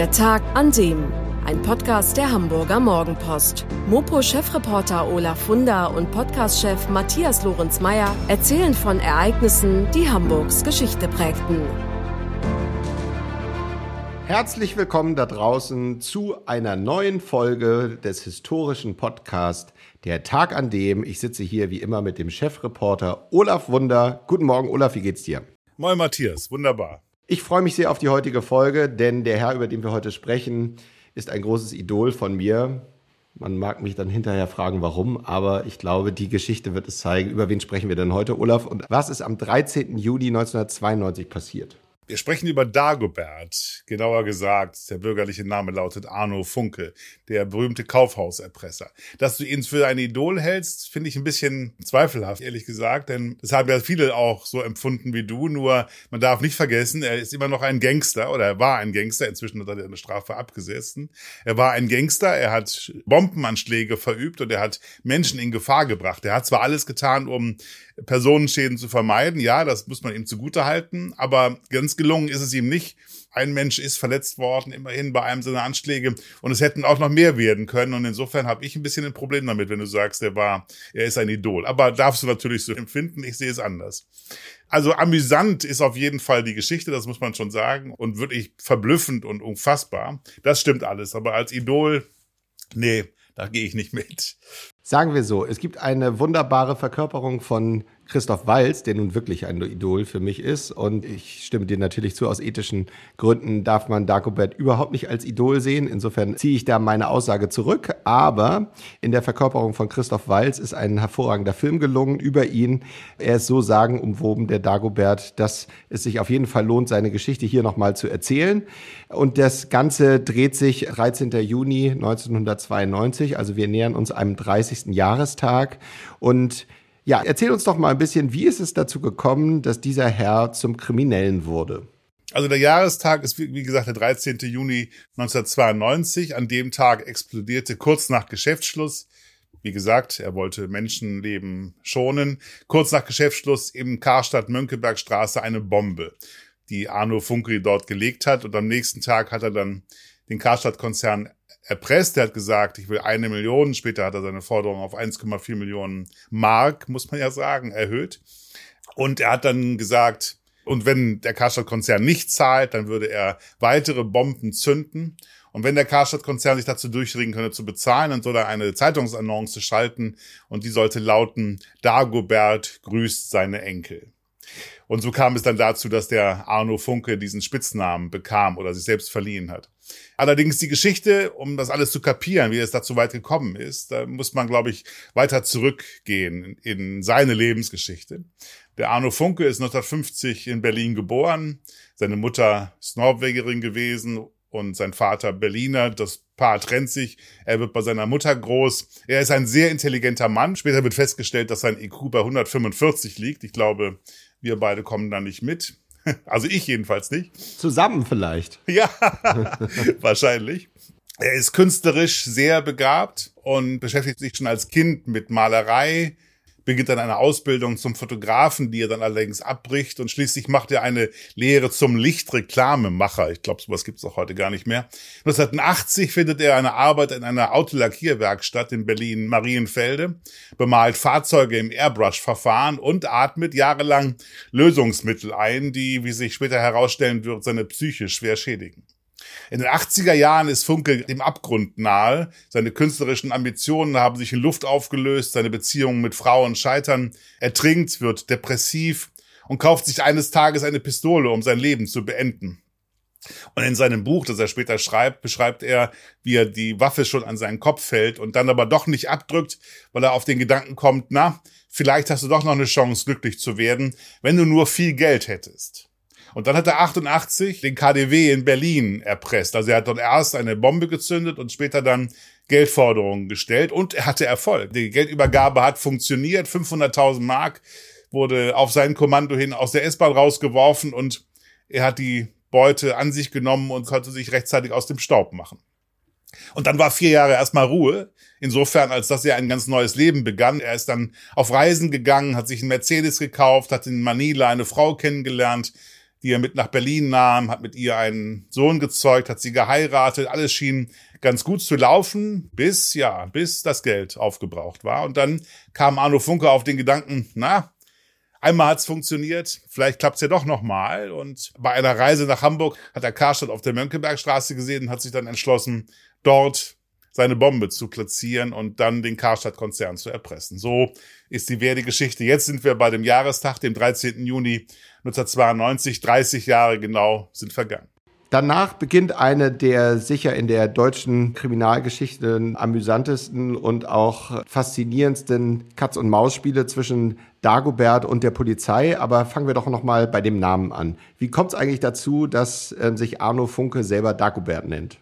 Der Tag an dem. Ein Podcast der Hamburger Morgenpost. Mopo-Chefreporter Olaf Funder und Podcast-Chef Matthias Lorenz-Meyer erzählen von Ereignissen, die Hamburgs Geschichte prägten. Herzlich willkommen da draußen zu einer neuen Folge des historischen Podcasts Der Tag an dem. Ich sitze hier wie immer mit dem Chefreporter Olaf Wunder. Guten Morgen, Olaf, wie geht's dir? Moin, Matthias, wunderbar. Ich freue mich sehr auf die heutige Folge, denn der Herr, über den wir heute sprechen, ist ein großes Idol von mir. Man mag mich dann hinterher fragen, warum, aber ich glaube, die Geschichte wird es zeigen. Über wen sprechen wir denn heute, Olaf? Und was ist am 13. Juli 1992 passiert? Wir sprechen über Dagobert, genauer gesagt, der bürgerliche Name lautet Arno Funke, der berühmte Kaufhauserpresser. Dass du ihn für ein Idol hältst, finde ich ein bisschen zweifelhaft, ehrlich gesagt, denn das haben ja viele auch so empfunden wie du, nur man darf nicht vergessen, er ist immer noch ein Gangster oder er war ein Gangster, inzwischen hat er eine Strafe abgesessen. Er war ein Gangster, er hat Bombenanschläge verübt und er hat Menschen in Gefahr gebracht. Er hat zwar alles getan, um Personenschäden zu vermeiden. Ja, das muss man ihm zugutehalten. Aber ganz gelungen ist es ihm nicht. Ein Mensch ist verletzt worden, immerhin bei einem seiner Anschläge. Und es hätten auch noch mehr werden können. Und insofern habe ich ein bisschen ein Problem damit, wenn du sagst, er war, er ist ein Idol. Aber darfst du natürlich so empfinden. Ich sehe es anders. Also amüsant ist auf jeden Fall die Geschichte, das muss man schon sagen. Und wirklich verblüffend und unfassbar. Das stimmt alles. Aber als Idol, nee, da gehe ich nicht mit. Sagen wir so, es gibt eine wunderbare Verkörperung von Christoph Walz, der nun wirklich ein Idol für mich ist. Und ich stimme dir natürlich zu, aus ethischen Gründen darf man Dagobert überhaupt nicht als Idol sehen. Insofern ziehe ich da meine Aussage zurück. Aber in der Verkörperung von Christoph Walz ist ein hervorragender Film gelungen über ihn. Er ist so sagenumwoben, der Dagobert, dass es sich auf jeden Fall lohnt, seine Geschichte hier nochmal zu erzählen. Und das Ganze dreht sich 13. Juni 1992. Also wir nähern uns einem 30. Jahrestag. Und ja, erzähl uns doch mal ein bisschen, wie ist es dazu gekommen, dass dieser Herr zum Kriminellen wurde? Also der Jahrestag ist, wie gesagt, der 13. Juni 1992. An dem Tag explodierte kurz nach Geschäftsschluss, wie gesagt, er wollte Menschenleben schonen, kurz nach Geschäftsschluss im Karstadt Mönckebergstraße eine Bombe, die Arno Funkri dort gelegt hat. Und am nächsten Tag hat er dann den Karstadt-Konzern erpresst. Er hat gesagt, ich will eine Million. Später hat er seine Forderung auf 1,4 Millionen Mark, muss man ja sagen, erhöht. Und er hat dann gesagt, und wenn der Karstadt-Konzern nicht zahlt, dann würde er weitere Bomben zünden. Und wenn der Karstadt-Konzern sich dazu durchringen könne zu bezahlen, dann soll er eine Zeitungsannonce schalten und die sollte lauten, Dagobert grüßt seine Enkel. Und so kam es dann dazu, dass der Arno Funke diesen Spitznamen bekam oder sich selbst verliehen hat. Allerdings die Geschichte, um das alles zu kapieren, wie es dazu weit gekommen ist, da muss man, glaube ich, weiter zurückgehen in seine Lebensgeschichte. Der Arno Funke ist 1950 in Berlin geboren. Seine Mutter ist Norwegerin gewesen und sein Vater Berliner. Das Paar trennt sich. Er wird bei seiner Mutter groß. Er ist ein sehr intelligenter Mann. Später wird festgestellt, dass sein IQ bei 145 liegt. Ich glaube, wir beide kommen da nicht mit. Also ich jedenfalls nicht. Zusammen vielleicht. Ja, wahrscheinlich. Er ist künstlerisch sehr begabt und beschäftigt sich schon als Kind mit Malerei, beginnt dann eine Ausbildung zum Fotografen, die er dann allerdings abbricht und schließlich macht er eine Lehre zum Lichtreklamemacher. Ich glaube, sowas gibt es auch heute gar nicht mehr. 1980 findet er eine Arbeit in einer Autolackierwerkstatt in Berlin Marienfelde, bemalt Fahrzeuge im Airbrush-Verfahren und atmet jahrelang Lösungsmittel ein, die, wie sich später herausstellen wird, seine Psyche schwer schädigen. In den 80er Jahren ist Funke dem Abgrund nahe. Seine künstlerischen Ambitionen haben sich in Luft aufgelöst, seine Beziehungen mit Frauen scheitern. Er trinkt, wird depressiv und kauft sich eines Tages eine Pistole, um sein Leben zu beenden. Und in seinem Buch, das er später schreibt, beschreibt er, wie er die Waffe schon an seinen Kopf fällt und dann aber doch nicht abdrückt, weil er auf den Gedanken kommt, na, vielleicht hast du doch noch eine Chance, glücklich zu werden, wenn du nur viel Geld hättest. Und dann hat er 88 den KDW in Berlin erpresst. Also er hat dort erst eine Bombe gezündet und später dann Geldforderungen gestellt und er hatte Erfolg. Die Geldübergabe hat funktioniert. 500.000 Mark wurde auf sein Kommando hin aus der S-Bahn rausgeworfen und er hat die Beute an sich genommen und konnte sich rechtzeitig aus dem Staub machen. Und dann war vier Jahre erstmal Ruhe. Insofern, als dass er ein ganz neues Leben begann. Er ist dann auf Reisen gegangen, hat sich einen Mercedes gekauft, hat in Manila eine Frau kennengelernt, die er mit nach Berlin nahm, hat mit ihr einen Sohn gezeugt, hat sie geheiratet. Alles schien ganz gut zu laufen, bis, ja, bis das Geld aufgebraucht war. Und dann kam Arno Funke auf den Gedanken, na, einmal hat's funktioniert, vielleicht klappt's ja doch nochmal. Und bei einer Reise nach Hamburg hat er Karstadt auf der Mönckebergstraße gesehen und hat sich dann entschlossen, dort seine Bombe zu platzieren und dann den Karstadt-Konzern zu erpressen. So ist die Werdegeschichte. Jetzt sind wir bei dem Jahrestag, dem 13. Juni 1992. 30 Jahre genau sind vergangen. Danach beginnt eine der sicher in der deutschen Kriminalgeschichte amüsantesten und auch faszinierendsten Katz- und Maus-Spiele zwischen Dagobert und der Polizei. Aber fangen wir doch noch mal bei dem Namen an. Wie kommt es eigentlich dazu, dass äh, sich Arno Funke selber Dagobert nennt?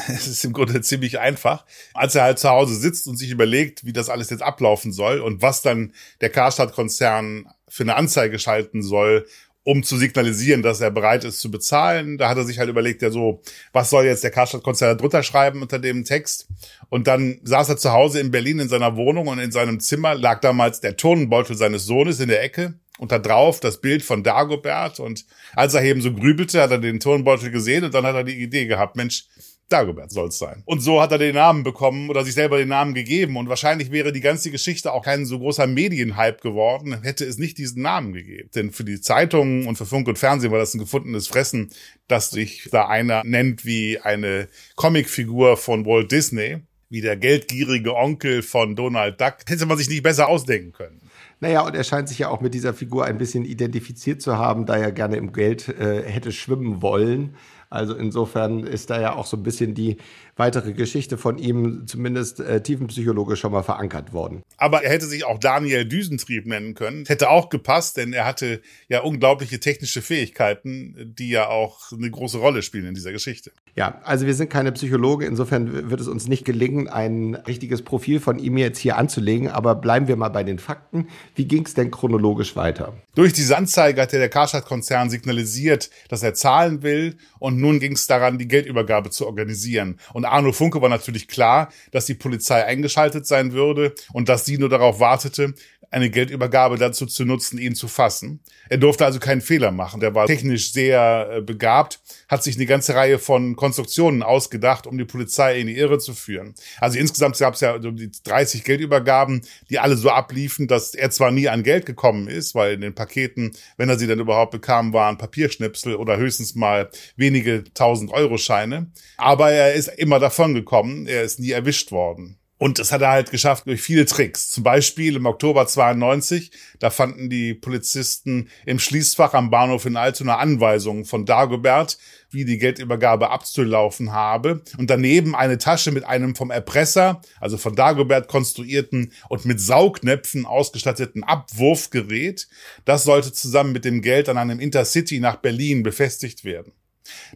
Es ist im Grunde ziemlich einfach. Als er halt zu Hause sitzt und sich überlegt, wie das alles jetzt ablaufen soll und was dann der Karstadt-Konzern für eine Anzeige schalten soll, um zu signalisieren, dass er bereit ist zu bezahlen. Da hat er sich halt überlegt, ja so, was soll jetzt der Karstadt-Konzern drunter schreiben unter dem Text? Und dann saß er zu Hause in Berlin in seiner Wohnung und in seinem Zimmer lag damals der Turnbeutel seines Sohnes in der Ecke und da drauf das Bild von Dagobert. Und als er eben so grübelte, hat er den Turnbeutel gesehen und dann hat er die Idee gehabt, Mensch, Dagobert soll es sein. Und so hat er den Namen bekommen oder sich selber den Namen gegeben. Und wahrscheinlich wäre die ganze Geschichte auch kein so großer Medienhype geworden, hätte es nicht diesen Namen gegeben. Denn für die Zeitungen und für Funk und Fernsehen war das ein gefundenes Fressen, dass sich da einer nennt wie eine Comicfigur von Walt Disney, wie der geldgierige Onkel von Donald Duck. Hätte man sich nicht besser ausdenken können. Naja, und er scheint sich ja auch mit dieser Figur ein bisschen identifiziert zu haben, da er gerne im Geld äh, hätte schwimmen wollen. Also insofern ist da ja auch so ein bisschen die weitere Geschichte von ihm zumindest äh, tiefenpsychologisch schon mal verankert worden. Aber er hätte sich auch Daniel Düsentrieb nennen können. Hätte auch gepasst, denn er hatte ja unglaubliche technische Fähigkeiten, die ja auch eine große Rolle spielen in dieser Geschichte. Ja, also wir sind keine Psychologen, insofern wird es uns nicht gelingen, ein richtiges Profil von ihm jetzt hier anzulegen, aber bleiben wir mal bei den Fakten. Wie ging es denn chronologisch weiter? Durch diese Anzeige hat der Karstadt-Konzern signalisiert, dass er zahlen will und nun ging es daran, die Geldübergabe zu organisieren. Und Arno Funke war natürlich klar, dass die Polizei eingeschaltet sein würde und dass sie nur darauf wartete, eine Geldübergabe dazu zu nutzen, ihn zu fassen. Er durfte also keinen Fehler machen. Der war technisch sehr äh, begabt, hat sich eine ganze Reihe von Konstruktionen ausgedacht, um die Polizei in die Irre zu führen. Also insgesamt gab es ja die 30 Geldübergaben, die alle so abliefen, dass er zwar nie an Geld gekommen ist, weil in den Paketen, wenn er sie dann überhaupt bekam, waren Papierschnipsel oder höchstens mal wenige tausend Euro Scheine. Aber er ist immer davon gekommen. Er ist nie erwischt worden. Und das hat er halt geschafft durch viele Tricks. Zum Beispiel im Oktober 92, da fanden die Polizisten im Schließfach am Bahnhof in Altona Anweisungen von Dagobert, wie die Geldübergabe abzulaufen habe. Und daneben eine Tasche mit einem vom Erpresser, also von Dagobert konstruierten und mit Saugnäpfen ausgestatteten Abwurfgerät. Das sollte zusammen mit dem Geld an einem Intercity nach Berlin befestigt werden.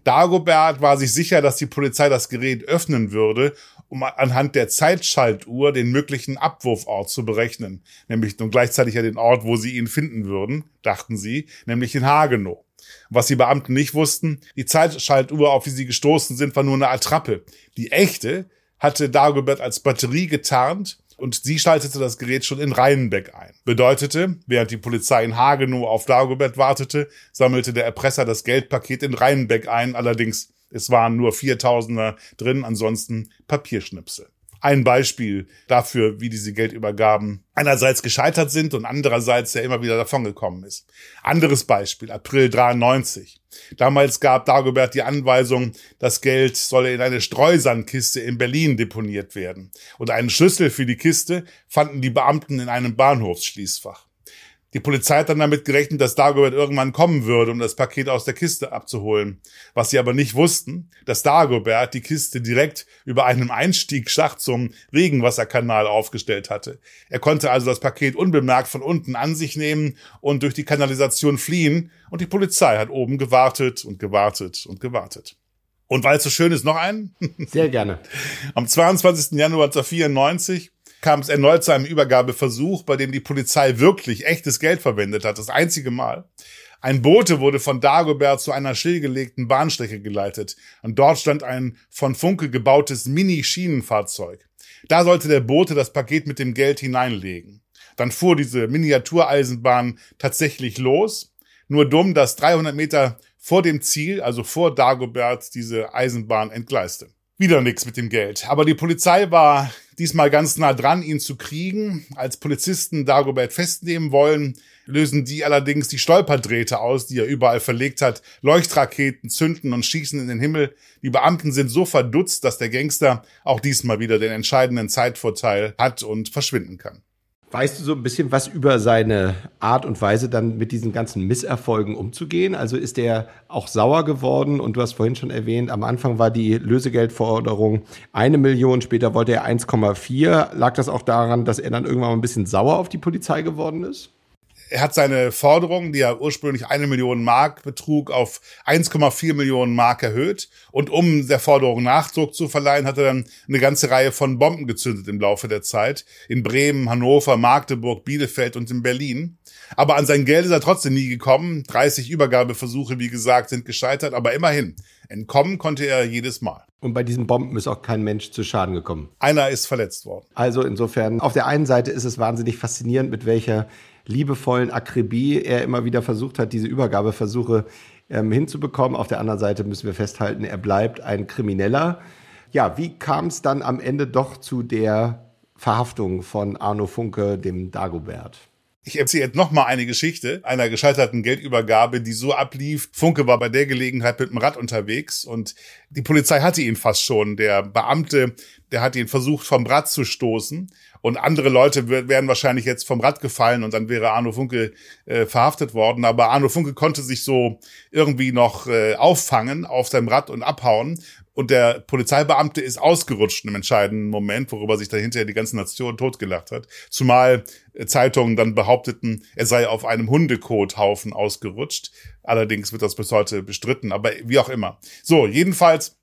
Dagobert war sich sicher, dass die Polizei das Gerät öffnen würde, um anhand der Zeitschaltuhr den möglichen Abwurfort zu berechnen. Nämlich und gleichzeitig ja den Ort, wo sie ihn finden würden, dachten sie, nämlich in Hagenow. Was die Beamten nicht wussten, die Zeitschaltuhr, auf die sie gestoßen sind, war nur eine Attrappe. Die echte hatte Dagobert als Batterie getarnt und sie schaltete das Gerät schon in Rheinbeck ein. Bedeutete, während die Polizei in Hagenow auf Dagobert wartete, sammelte der Erpresser das Geldpaket in Rheinbeck ein, allerdings es waren nur Viertausender drin, ansonsten Papierschnipsel. Ein Beispiel dafür, wie diese Geldübergaben einerseits gescheitert sind und andererseits ja immer wieder davongekommen ist. Anderes Beispiel, April 93. Damals gab Dagobert die Anweisung, das Geld solle in eine Streusandkiste in Berlin deponiert werden. Und einen Schlüssel für die Kiste fanden die Beamten in einem Bahnhofsschließfach. Die Polizei hat dann damit gerechnet, dass Dagobert irgendwann kommen würde, um das Paket aus der Kiste abzuholen. Was sie aber nicht wussten, dass Dagobert die Kiste direkt über einem Einstiegsschacht zum Regenwasserkanal aufgestellt hatte. Er konnte also das Paket unbemerkt von unten an sich nehmen und durch die Kanalisation fliehen und die Polizei hat oben gewartet und gewartet und gewartet. Und weil es so schön ist, noch einen? Sehr gerne. Am 22. Januar 1994 kam es erneut zu einem Übergabeversuch, bei dem die Polizei wirklich echtes Geld verwendet hat, das einzige Mal. Ein Bote wurde von Dagobert zu einer stillgelegten Bahnstrecke geleitet und dort stand ein von Funke gebautes Mini-Schienenfahrzeug. Da sollte der Bote das Paket mit dem Geld hineinlegen. Dann fuhr diese Miniatureisenbahn tatsächlich los. Nur dumm, dass 300 Meter vor dem Ziel, also vor Dagobert, diese Eisenbahn entgleiste. Wieder nichts mit dem Geld. Aber die Polizei war diesmal ganz nah dran, ihn zu kriegen. Als Polizisten Dagobert festnehmen wollen, lösen die allerdings die Stolperdrähte aus, die er überall verlegt hat. Leuchtraketen zünden und schießen in den Himmel. Die Beamten sind so verdutzt, dass der Gangster auch diesmal wieder den entscheidenden Zeitvorteil hat und verschwinden kann. Weißt du so ein bisschen was über seine Art und Weise, dann mit diesen ganzen Misserfolgen umzugehen? Also ist er auch sauer geworden? Und du hast vorhin schon erwähnt, am Anfang war die Lösegeldforderung eine Million, später wollte er 1,4. Lag das auch daran, dass er dann irgendwann mal ein bisschen sauer auf die Polizei geworden ist? Er hat seine Forderung, die ja ursprünglich eine Million Mark betrug, auf 1,4 Millionen Mark erhöht. Und um der Forderung Nachdruck zu verleihen, hat er dann eine ganze Reihe von Bomben gezündet im Laufe der Zeit. In Bremen, Hannover, Magdeburg, Bielefeld und in Berlin. Aber an sein Geld ist er trotzdem nie gekommen. 30 Übergabeversuche, wie gesagt, sind gescheitert. Aber immerhin, entkommen konnte er jedes Mal. Und bei diesen Bomben ist auch kein Mensch zu Schaden gekommen. Einer ist verletzt worden. Also insofern, auf der einen Seite ist es wahnsinnig faszinierend, mit welcher liebevollen Akribie er immer wieder versucht hat, diese Übergabeversuche ähm, hinzubekommen. Auf der anderen Seite müssen wir festhalten, er bleibt ein Krimineller. Ja, wie kam es dann am Ende doch zu der Verhaftung von Arno Funke, dem Dagobert? Ich erzähle jetzt noch mal eine Geschichte einer gescheiterten Geldübergabe, die so ablief. Funke war bei der Gelegenheit mit dem Rad unterwegs und die Polizei hatte ihn fast schon. Der Beamte, der hat ihn versucht vom Rad zu stoßen und andere Leute wären wahrscheinlich jetzt vom Rad gefallen und dann wäre Arno Funke äh, verhaftet worden. Aber Arno Funke konnte sich so irgendwie noch äh, auffangen auf seinem Rad und abhauen. Und der Polizeibeamte ist ausgerutscht im entscheidenden Moment, worüber sich dann hinterher die ganze Nation totgelacht hat. Zumal äh, Zeitungen dann behaupteten, er sei auf einem Hundekothaufen ausgerutscht. Allerdings wird das bis heute bestritten, aber wie auch immer. So, jedenfalls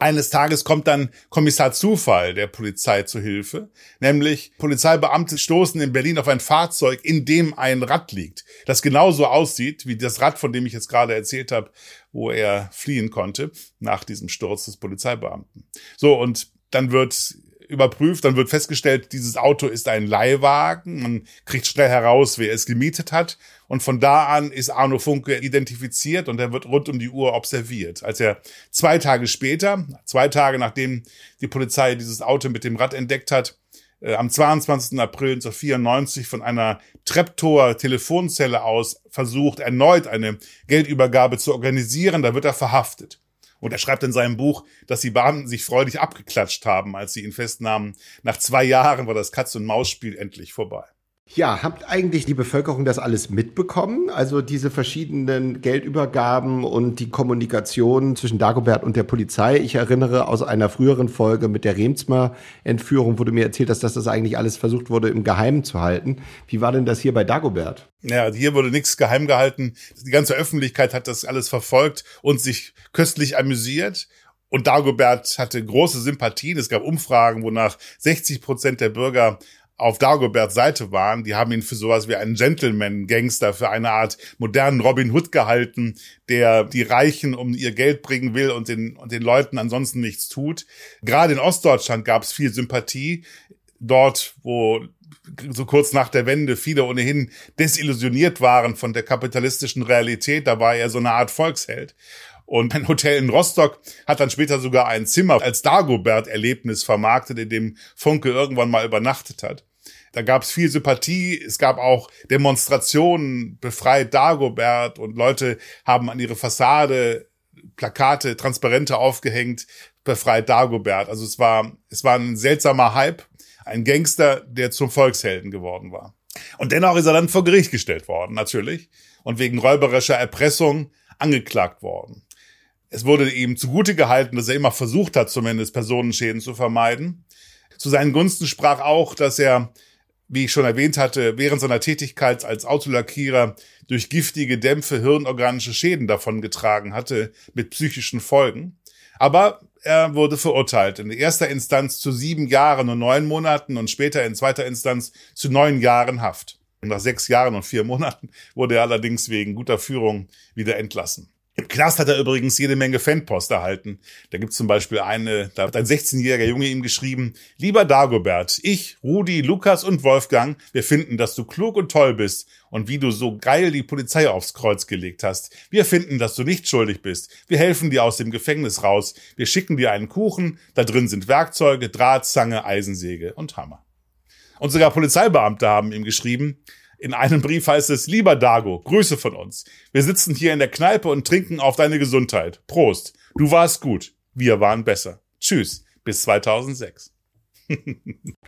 eines Tages kommt dann Kommissar Zufall der Polizei zu Hilfe, nämlich Polizeibeamte stoßen in Berlin auf ein Fahrzeug, in dem ein Rad liegt, das genauso aussieht wie das Rad, von dem ich jetzt gerade erzählt habe, wo er fliehen konnte nach diesem Sturz des Polizeibeamten. So, und dann wird überprüft, dann wird festgestellt, dieses Auto ist ein Leihwagen. Man kriegt schnell heraus, wer es gemietet hat. Und von da an ist Arno Funke identifiziert und er wird rund um die Uhr observiert. Als er zwei Tage später, zwei Tage nachdem die Polizei dieses Auto mit dem Rad entdeckt hat, äh, am 22. April 1994 von einer Treptower Telefonzelle aus versucht, erneut eine Geldübergabe zu organisieren, da wird er verhaftet. Und er schreibt in seinem Buch, dass die Beamten sich freudig abgeklatscht haben, als sie ihn festnahmen. Nach zwei Jahren war das Katz-und-Maus-Spiel endlich vorbei. Ja, habt eigentlich die Bevölkerung das alles mitbekommen? Also diese verschiedenen Geldübergaben und die Kommunikation zwischen Dagobert und der Polizei. Ich erinnere aus einer früheren Folge mit der Remsmar-Entführung, wo du mir erzählt dass das eigentlich alles versucht wurde, im Geheimen zu halten. Wie war denn das hier bei Dagobert? Ja, hier wurde nichts geheim gehalten. Die ganze Öffentlichkeit hat das alles verfolgt und sich köstlich amüsiert. Und Dagobert hatte große Sympathien. Es gab Umfragen, wonach 60 Prozent der Bürger auf Dagoberts Seite waren. Die haben ihn für sowas wie einen Gentleman-Gangster, für eine Art modernen Robin Hood gehalten, der die Reichen um ihr Geld bringen will und den, und den Leuten ansonsten nichts tut. Gerade in Ostdeutschland gab es viel Sympathie. Dort, wo so kurz nach der Wende viele ohnehin desillusioniert waren von der kapitalistischen Realität, da war er so eine Art Volksheld. Und ein Hotel in Rostock hat dann später sogar ein Zimmer als Dagobert-Erlebnis vermarktet, in dem Funke irgendwann mal übernachtet hat. Da gab es viel Sympathie. Es gab auch Demonstrationen, befreit Dagobert und Leute haben an ihre Fassade Plakate, Transparente aufgehängt, befreit Dagobert. Also es war, es war ein seltsamer Hype, ein Gangster, der zum Volkshelden geworden war. Und dennoch ist er dann vor Gericht gestellt worden, natürlich, und wegen räuberischer Erpressung angeklagt worden. Es wurde ihm zugute gehalten, dass er immer versucht hat, zumindest Personenschäden zu vermeiden. Zu seinen Gunsten sprach auch, dass er wie ich schon erwähnt hatte, während seiner Tätigkeit als Autolackierer durch giftige Dämpfe hirnorganische Schäden davongetragen hatte mit psychischen Folgen. Aber er wurde verurteilt. In erster Instanz zu sieben Jahren und neun Monaten und später in zweiter Instanz zu neun Jahren Haft. Nach sechs Jahren und vier Monaten wurde er allerdings wegen guter Führung wieder entlassen. Im Knast hat er übrigens jede Menge Fanpost erhalten. Da gibt's zum Beispiel eine, da hat ein 16-jähriger Junge ihm geschrieben, lieber Dagobert, ich, Rudi, Lukas und Wolfgang, wir finden, dass du klug und toll bist und wie du so geil die Polizei aufs Kreuz gelegt hast. Wir finden, dass du nicht schuldig bist. Wir helfen dir aus dem Gefängnis raus. Wir schicken dir einen Kuchen, da drin sind Werkzeuge, Draht, Zange, Eisensäge und Hammer. Und sogar Polizeibeamte haben ihm geschrieben, in einem Brief heißt es, lieber Dago, Grüße von uns. Wir sitzen hier in der Kneipe und trinken auf deine Gesundheit. Prost. Du warst gut. Wir waren besser. Tschüss. Bis 2006.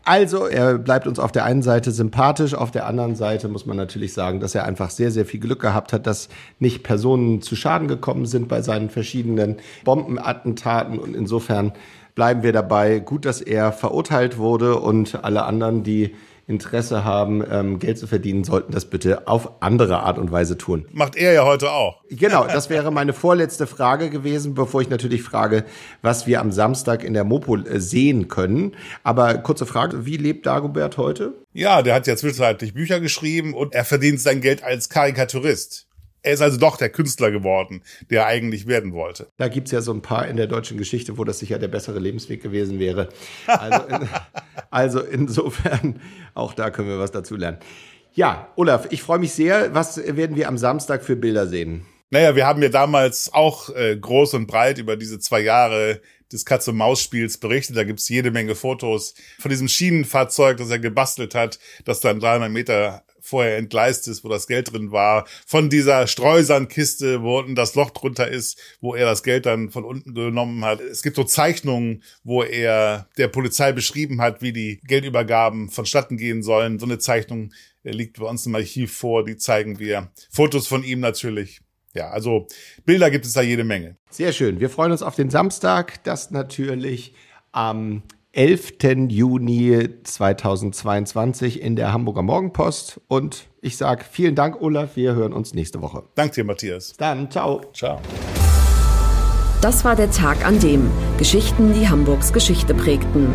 Also, er bleibt uns auf der einen Seite sympathisch, auf der anderen Seite muss man natürlich sagen, dass er einfach sehr, sehr viel Glück gehabt hat, dass nicht Personen zu Schaden gekommen sind bei seinen verschiedenen Bombenattentaten und insofern bleiben wir dabei. Gut, dass er verurteilt wurde und alle anderen, die Interesse haben, ähm, Geld zu verdienen, sollten das bitte auf andere Art und Weise tun. Macht er ja heute auch. Genau, das wäre meine vorletzte Frage gewesen, bevor ich natürlich frage, was wir am Samstag in der Mopo äh, sehen können. Aber kurze Frage, wie lebt Dagobert heute? Ja, der hat ja zwischenzeitlich Bücher geschrieben und er verdient sein Geld als Karikaturist. Er ist also doch der Künstler geworden, der er eigentlich werden wollte. Da gibt's ja so ein paar in der deutschen Geschichte, wo das sicher der bessere Lebensweg gewesen wäre. Also, in, also insofern, auch da können wir was dazu lernen. Ja, Olaf, ich freue mich sehr. Was werden wir am Samstag für Bilder sehen? Naja, wir haben ja damals auch äh, groß und breit über diese zwei Jahre des Katz-und-Maus-Spiels berichtet. Da gibt's jede Menge Fotos von diesem Schienenfahrzeug, das er gebastelt hat, das dann 300 Meter vorher entgleist ist, wo das Geld drin war, von dieser Streusandkiste, wo unten das Loch drunter ist, wo er das Geld dann von unten genommen hat. Es gibt so Zeichnungen, wo er der Polizei beschrieben hat, wie die Geldübergaben vonstatten gehen sollen. So eine Zeichnung liegt bei uns im Archiv vor, die zeigen wir. Fotos von ihm natürlich. Ja, also Bilder gibt es da jede Menge. Sehr schön. Wir freuen uns auf den Samstag, das natürlich am 11. Juni 2022 in der Hamburger Morgenpost. Und ich sage vielen Dank, Olaf. Wir hören uns nächste Woche. Danke dir, Matthias. Dann, ciao. Ciao. Das war der Tag an dem Geschichten, die Hamburgs Geschichte prägten.